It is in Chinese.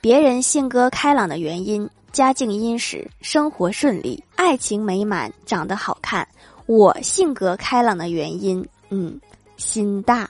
别人性格开朗的原因家境殷实生活顺利爱情美满长得好看我性格开朗的原因嗯心大。